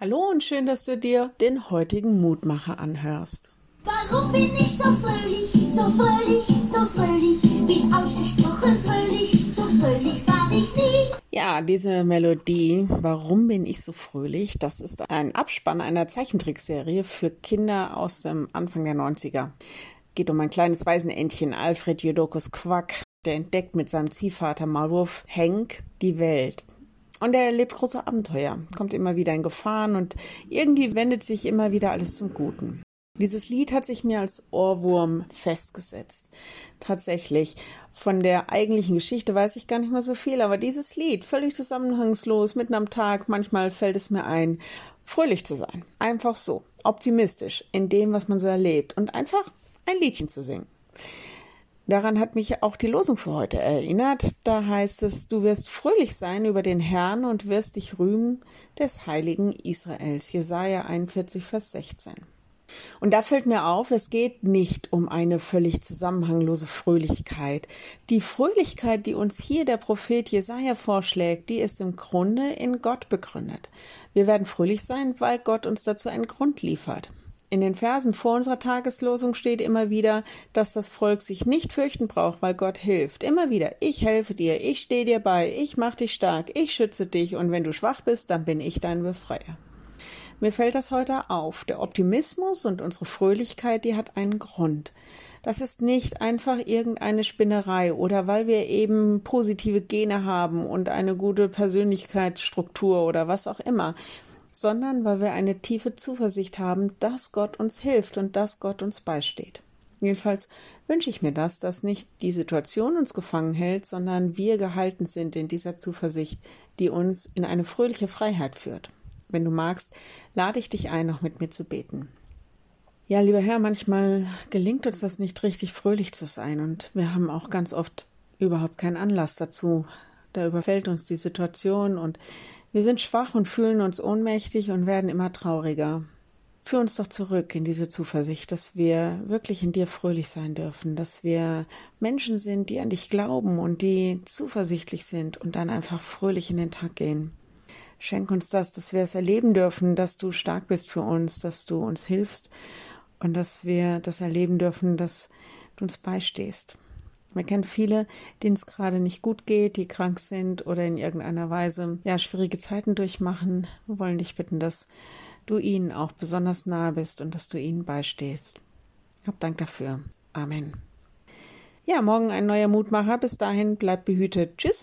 Hallo und schön, dass du dir den heutigen Mutmacher anhörst. Warum bin ich so fröhlich, so fröhlich, so fröhlich, bin ausgesprochen fröhlich, so fröhlich war ich nie. Ja, diese Melodie, Warum bin ich so fröhlich, das ist ein Abspann einer Zeichentrickserie für Kinder aus dem Anfang der 90er. Geht um ein kleines Waisenentchen, Alfred Jodokus Quack, der entdeckt mit seinem Ziehvater Maulwurf Henk die Welt. Und er erlebt große Abenteuer, kommt immer wieder in Gefahren und irgendwie wendet sich immer wieder alles zum Guten. Dieses Lied hat sich mir als Ohrwurm festgesetzt. Tatsächlich. Von der eigentlichen Geschichte weiß ich gar nicht mehr so viel, aber dieses Lied, völlig zusammenhangslos, mitten am Tag, manchmal fällt es mir ein, fröhlich zu sein. Einfach so. Optimistisch in dem, was man so erlebt und einfach ein Liedchen zu singen. Daran hat mich auch die Losung für heute erinnert. Da heißt es, du wirst fröhlich sein über den Herrn und wirst dich rühmen des heiligen Israels. Jesaja 41, Vers 16. Und da fällt mir auf, es geht nicht um eine völlig zusammenhanglose Fröhlichkeit. Die Fröhlichkeit, die uns hier der Prophet Jesaja vorschlägt, die ist im Grunde in Gott begründet. Wir werden fröhlich sein, weil Gott uns dazu einen Grund liefert. In den Versen vor unserer Tageslosung steht immer wieder, dass das Volk sich nicht fürchten braucht, weil Gott hilft. Immer wieder, ich helfe dir, ich stehe dir bei, ich mach dich stark, ich schütze dich und wenn du schwach bist, dann bin ich dein Befreier. Mir fällt das heute auf. Der Optimismus und unsere Fröhlichkeit, die hat einen Grund. Das ist nicht einfach irgendeine Spinnerei oder weil wir eben positive Gene haben und eine gute Persönlichkeitsstruktur oder was auch immer sondern weil wir eine tiefe Zuversicht haben, dass Gott uns hilft und dass Gott uns beisteht. Jedenfalls wünsche ich mir das, dass nicht die Situation uns gefangen hält, sondern wir gehalten sind in dieser Zuversicht, die uns in eine fröhliche Freiheit führt. Wenn du magst, lade ich dich ein, noch mit mir zu beten. Ja, lieber Herr, manchmal gelingt uns das nicht richtig fröhlich zu sein und wir haben auch ganz oft überhaupt keinen Anlass dazu. Da überfällt uns die Situation und wir sind schwach und fühlen uns ohnmächtig und werden immer trauriger. Führ uns doch zurück in diese Zuversicht, dass wir wirklich in dir fröhlich sein dürfen, dass wir Menschen sind, die an dich glauben und die zuversichtlich sind und dann einfach fröhlich in den Tag gehen. Schenk uns das, dass wir es erleben dürfen, dass du stark bist für uns, dass du uns hilfst und dass wir das erleben dürfen, dass du uns beistehst. Man kennt viele, denen es gerade nicht gut geht, die krank sind oder in irgendeiner Weise ja schwierige Zeiten durchmachen. Wir wollen dich bitten, dass du ihnen auch besonders nahe bist und dass du ihnen beistehst. Hab Dank dafür. Amen. Ja, morgen ein neuer Mutmacher. Bis dahin bleibt behütet. Tschüss.